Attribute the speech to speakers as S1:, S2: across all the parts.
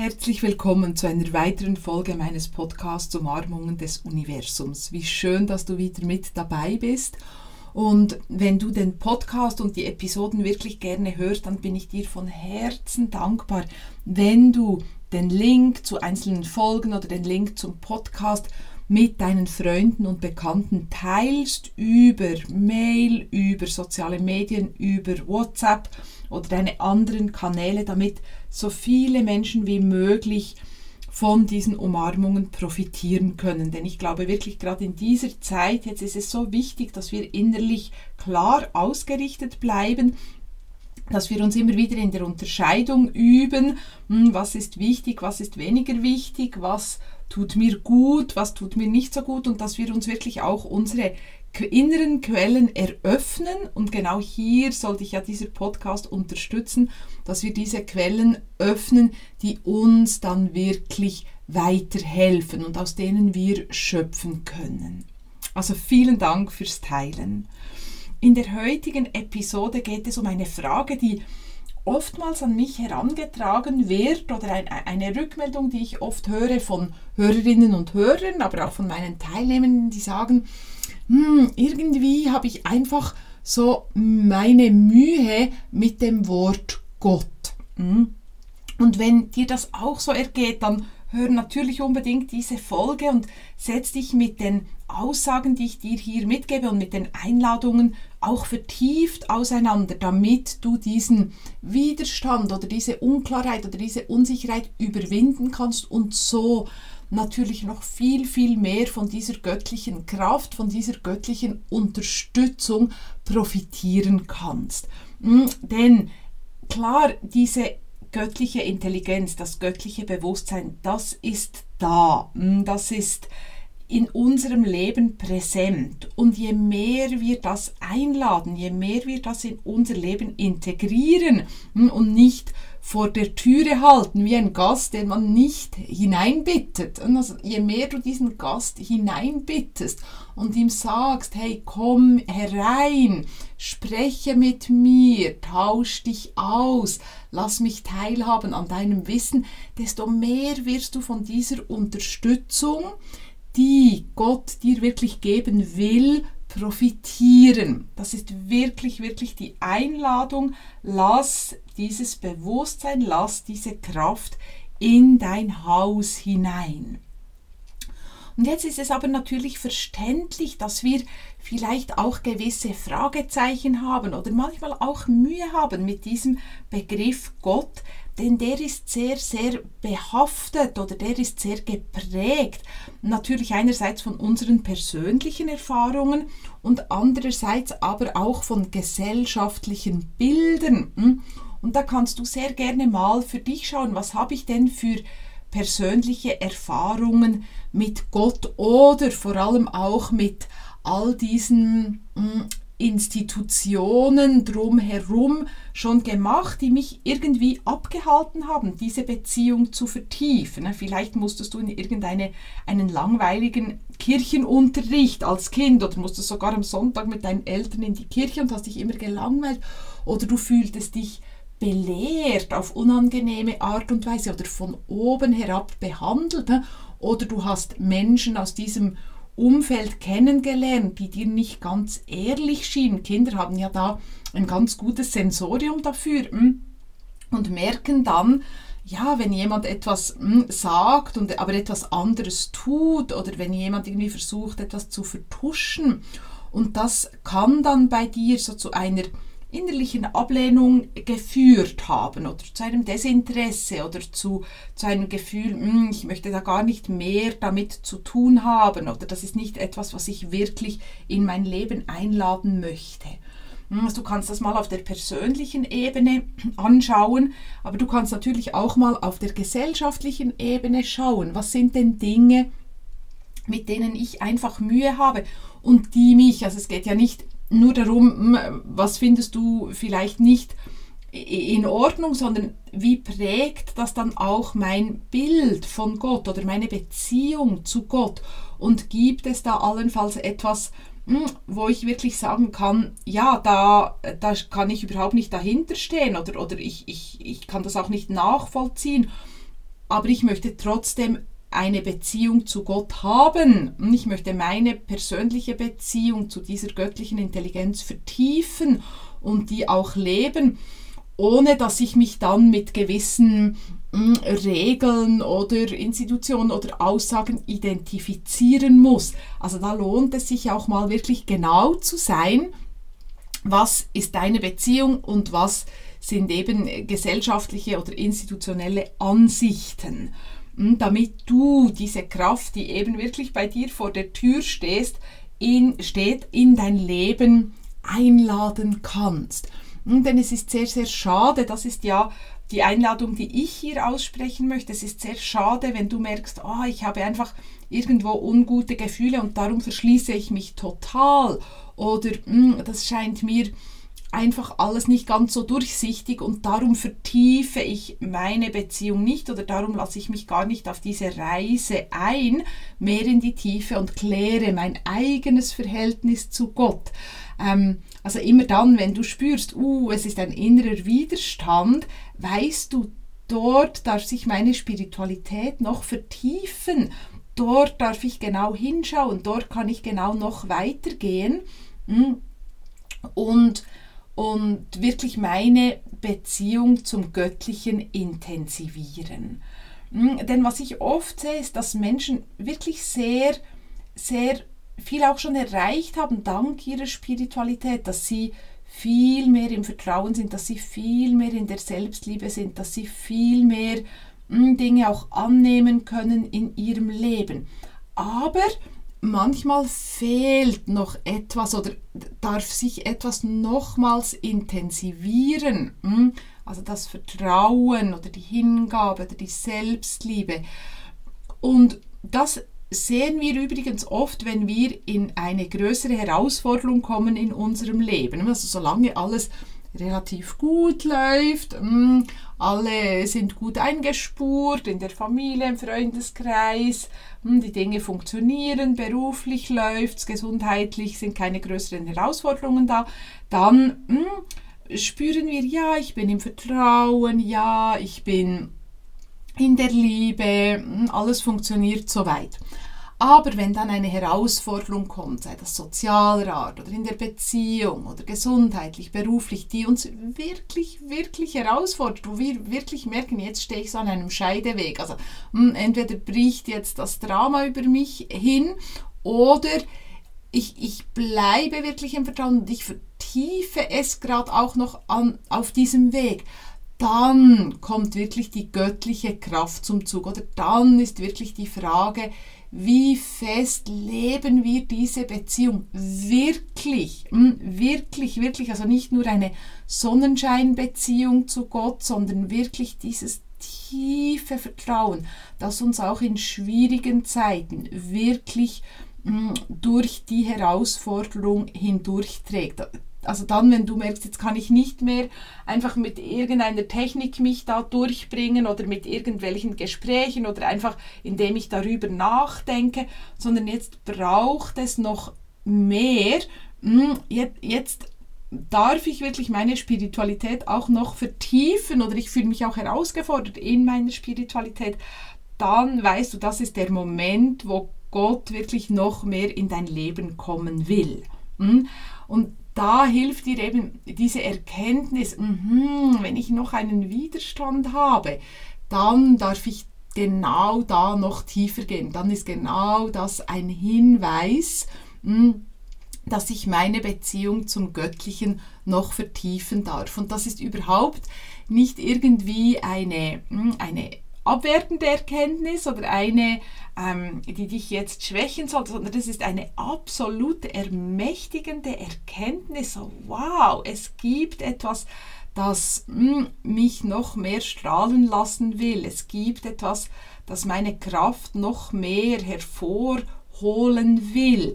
S1: Herzlich willkommen zu einer weiteren Folge meines Podcasts Umarmungen des Universums. Wie schön, dass du wieder mit dabei bist. Und wenn du den Podcast und die Episoden wirklich gerne hörst, dann bin ich dir von Herzen dankbar, wenn du den Link zu einzelnen Folgen oder den Link zum Podcast mit deinen Freunden und Bekannten teilst über Mail, über soziale Medien, über WhatsApp oder deine anderen Kanäle, damit so viele Menschen wie möglich von diesen Umarmungen profitieren können. Denn ich glaube wirklich gerade in dieser Zeit, jetzt ist es so wichtig, dass wir innerlich klar ausgerichtet bleiben, dass wir uns immer wieder in der Unterscheidung üben, hm, was ist wichtig, was ist weniger wichtig, was tut mir gut, was tut mir nicht so gut und dass wir uns wirklich auch unsere inneren Quellen eröffnen und genau hier sollte ich ja dieser Podcast unterstützen, dass wir diese Quellen öffnen, die uns dann wirklich weiterhelfen und aus denen wir schöpfen können. Also vielen Dank fürs Teilen. In der heutigen Episode geht es um eine Frage, die oftmals an mich herangetragen wird oder ein, eine Rückmeldung, die ich oft höre von Hörerinnen und Hörern, aber auch von meinen Teilnehmenden, die sagen, hm, irgendwie habe ich einfach so meine Mühe mit dem Wort Gott. Hm. Und wenn dir das auch so ergeht, dann hör natürlich unbedingt diese Folge und setz dich mit den Aussagen, die ich dir hier mitgebe und mit den Einladungen auch vertieft auseinander, damit du diesen Widerstand oder diese Unklarheit oder diese Unsicherheit überwinden kannst und so natürlich noch viel, viel mehr von dieser göttlichen Kraft, von dieser göttlichen Unterstützung profitieren kannst. Hm, denn klar, diese göttliche Intelligenz, das göttliche Bewusstsein, das ist da. Hm, das ist in unserem Leben präsent. Und je mehr wir das einladen, je mehr wir das in unser Leben integrieren hm, und nicht vor der Türe halten, wie ein Gast, den man nicht hineinbittet. Und also, je mehr du diesen Gast hineinbittest und ihm sagst, hey, komm herein, spreche mit mir, tausch dich aus, lass mich teilhaben an deinem Wissen, desto mehr wirst du von dieser Unterstützung, die Gott dir wirklich geben will, profitieren. Das ist wirklich, wirklich die Einladung. Lass dieses Bewusstsein, lass diese Kraft in dein Haus hinein. Und jetzt ist es aber natürlich verständlich, dass wir vielleicht auch gewisse Fragezeichen haben oder manchmal auch Mühe haben mit diesem Begriff Gott, denn der ist sehr, sehr behaftet oder der ist sehr geprägt. Natürlich einerseits von unseren persönlichen Erfahrungen und andererseits aber auch von gesellschaftlichen Bildern. Und da kannst du sehr gerne mal für dich schauen, was habe ich denn für persönliche Erfahrungen mit Gott oder vor allem auch mit all diesen hm, Institutionen drumherum schon gemacht, die mich irgendwie abgehalten haben, diese Beziehung zu vertiefen. Vielleicht musstest du in irgendeinen einen langweiligen Kirchenunterricht als Kind oder musstest sogar am Sonntag mit deinen Eltern in die Kirche und hast dich immer gelangweilt oder du fühltest dich belehrt auf unangenehme Art und Weise oder von oben herab behandelt oder du hast Menschen aus diesem Umfeld kennengelernt, die dir nicht ganz ehrlich schienen. Kinder haben ja da ein ganz gutes Sensorium dafür hm? und merken dann, ja, wenn jemand etwas hm, sagt und aber etwas anderes tut oder wenn jemand irgendwie versucht, etwas zu vertuschen. Und das kann dann bei dir so zu einer innerlichen Ablehnung geführt haben oder zu einem Desinteresse oder zu, zu einem Gefühl, hm, ich möchte da gar nicht mehr damit zu tun haben oder das ist nicht etwas, was ich wirklich in mein Leben einladen möchte. Hm, also du kannst das mal auf der persönlichen Ebene anschauen, aber du kannst natürlich auch mal auf der gesellschaftlichen Ebene schauen. Was sind denn Dinge, mit denen ich einfach Mühe habe und die mich, also es geht ja nicht nur darum, hm, was findest du vielleicht nicht in Ordnung, sondern wie prägt das dann auch mein Bild von Gott oder meine Beziehung zu Gott? Und gibt es da allenfalls etwas, hm, wo ich wirklich sagen kann, ja, da, da kann ich überhaupt nicht dahinter stehen oder, oder ich, ich, ich kann das auch nicht nachvollziehen. aber ich möchte trotzdem eine Beziehung zu Gott haben. Und ich möchte meine persönliche Beziehung zu dieser göttlichen Intelligenz vertiefen und die auch leben, ohne dass ich mich dann mit gewissen hm, Regeln oder Institutionen oder Aussagen identifizieren muss. Also da lohnt es sich auch mal wirklich genau zu sein, was ist deine Beziehung und was sind eben gesellschaftliche oder institutionelle Ansichten. Hm, damit du diese Kraft, die eben wirklich bei dir vor der Tür stehst, in, steht, in dein Leben einladen kannst. Hm, denn es ist sehr, sehr schade, das ist ja die Einladung, die ich hier aussprechen möchte. Es ist sehr schade, wenn du merkst, oh, ich habe einfach irgendwo ungute Gefühle und darum verschließe ich mich total. Oder hm, das scheint mir einfach alles nicht ganz so durchsichtig und darum vertiefe ich meine Beziehung nicht oder darum lasse ich mich gar nicht auf diese Reise ein, mehr in die Tiefe und kläre mein eigenes Verhältnis zu Gott. Ähm, also immer dann, wenn du spürst, uh, es ist ein innerer Widerstand, weißt du, dort darf sich meine Spiritualität noch vertiefen. Dort darf ich genau hinschauen, dort kann ich genau noch weitergehen. Hm. Und und wirklich meine Beziehung zum Göttlichen intensivieren. Hm, denn was ich oft sehe, ist, dass Menschen wirklich sehr, sehr viel auch schon erreicht haben dank ihrer Spiritualität, dass sie viel mehr im Vertrauen sind, dass sie viel mehr in der Selbstliebe sind, dass sie viel mehr hm, Dinge auch annehmen können in ihrem Leben. Aber manchmal fehlt noch etwas oder darf sich etwas nochmals intensivieren. Hm? Also das Vertrauen oder die Hingabe oder die Selbstliebe. Und das sehen wir übrigens oft, wenn wir in eine größere Herausforderung kommen in unserem Leben. Also solange alles relativ gut läuft, hm, alle sind gut eingespurt in der Familie, im Freundeskreis, hm, die Dinge funktionieren, beruflich läuft es, gesundheitlich sind keine größeren Herausforderungen da, dann hm, spüren wir, ja, ich bin im Vertrauen, ja, ich bin in der Liebe, alles funktioniert soweit. Aber wenn dann eine Herausforderung kommt, sei das sozialer Art oder in der Beziehung oder gesundheitlich, beruflich, die uns wirklich, wirklich herausfordert, wo wir wirklich merken, jetzt stehe ich so an einem Scheideweg. Also hm, entweder bricht jetzt das Drama über mich hin oder ich, ich bleibe wirklich im Vertrauen und ich vertiefe es gerade auch noch an, auf diesem Weg dann kommt wirklich die göttliche Kraft zum Zug oder? Dann ist wirklich die Frage, wie fest leben wir diese Beziehung wirklich, hm, wirklich, wirklich, also nicht nur eine Sonnenscheinbeziehung zu Gott, sondern wirklich dieses tiefe Vertrauen, das uns auch in schwierigen Zeiten wirklich hm, durch die Herausforderung hindurchträgt also dann, wenn du merkst, jetzt kann ich nicht mehr einfach mit irgendeiner Technik mich da durchbringen oder mit irgendwelchen Gesprächen oder einfach indem ich darüber nachdenke, sondern jetzt braucht es noch mehr. Hm, jetzt darf ich wirklich meine Spiritualität auch noch vertiefen oder ich fühle mich auch herausgefordert in meiner Spiritualität, dann weißt du, das ist der Moment, wo Gott wirklich noch mehr in dein Leben kommen will. Hm? Und da hilft dir eben diese Erkenntnis, mh, wenn ich noch einen Widerstand habe, dann darf ich genau da noch tiefer gehen. Dann ist genau das ein Hinweis, mh, dass ich meine Beziehung zum Göttlichen noch vertiefen darf. Und das ist überhaupt nicht irgendwie eine, eine abwertende Erkenntnis oder eine, ähm, die dich jetzt schwächen sollte, sondern das ist eine absolute ermächtigende Erkenntnis. Wow, es gibt etwas, das hm, mich noch mehr strahlen lassen will. Es gibt etwas, das meine Kraft noch mehr hervorholen will.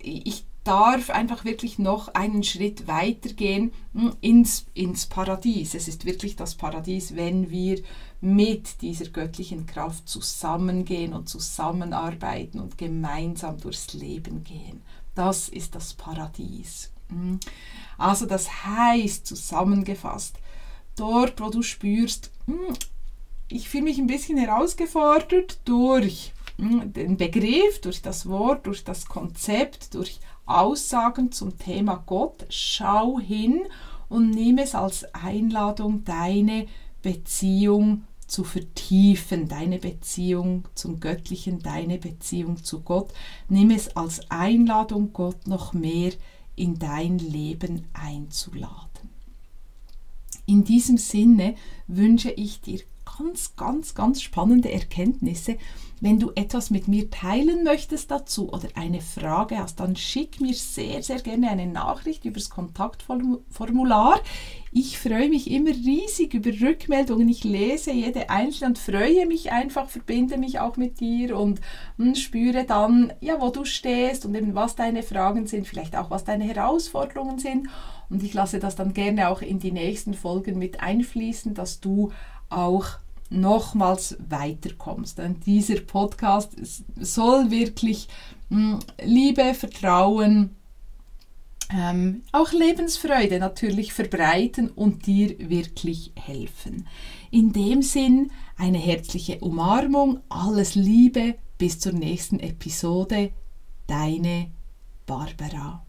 S1: Ich darf einfach wirklich noch einen Schritt weiter gehen hm, ins, ins Paradies. Es ist wirklich das Paradies, wenn wir mit dieser göttlichen Kraft zusammengehen und zusammenarbeiten und gemeinsam durchs Leben gehen. Das ist das Paradies. Mhm. Also das heißt zusammengefasst, dort wo du spürst, hm, ich fühle mich ein bisschen herausgefordert durch hm, den Begriff, durch das Wort, durch das Konzept, durch Aussagen zum Thema Gott. Schau hin und nimm es als Einladung, deine Beziehung zu vertiefen, deine Beziehung zum Göttlichen, deine Beziehung zu Gott. Nimm es als Einladung, Gott noch mehr in dein Leben einzuladen. In diesem Sinne wünsche ich dir ganz, ganz, ganz spannende Erkenntnisse. Wenn du etwas mit mir teilen möchtest dazu oder eine Frage hast, dann schick mir sehr, sehr gerne eine Nachricht über das Kontaktformular. Ich freue mich immer riesig über Rückmeldungen. Ich lese jede einzelne und freue mich einfach, verbinde mich auch mit dir und hm, spüre dann, ja, wo du stehst und eben was deine Fragen sind, vielleicht auch was deine Herausforderungen sind. Und ich lasse das dann gerne auch in die nächsten Folgen mit einfließen, dass du auch nochmals weiterkommst. Denn dieser Podcast soll wirklich hm, Liebe, Vertrauen, ähm, auch Lebensfreude natürlich verbreiten und dir wirklich helfen. In dem Sinn eine herzliche Umarmung, alles Liebe, bis zur nächsten Episode, deine Barbara.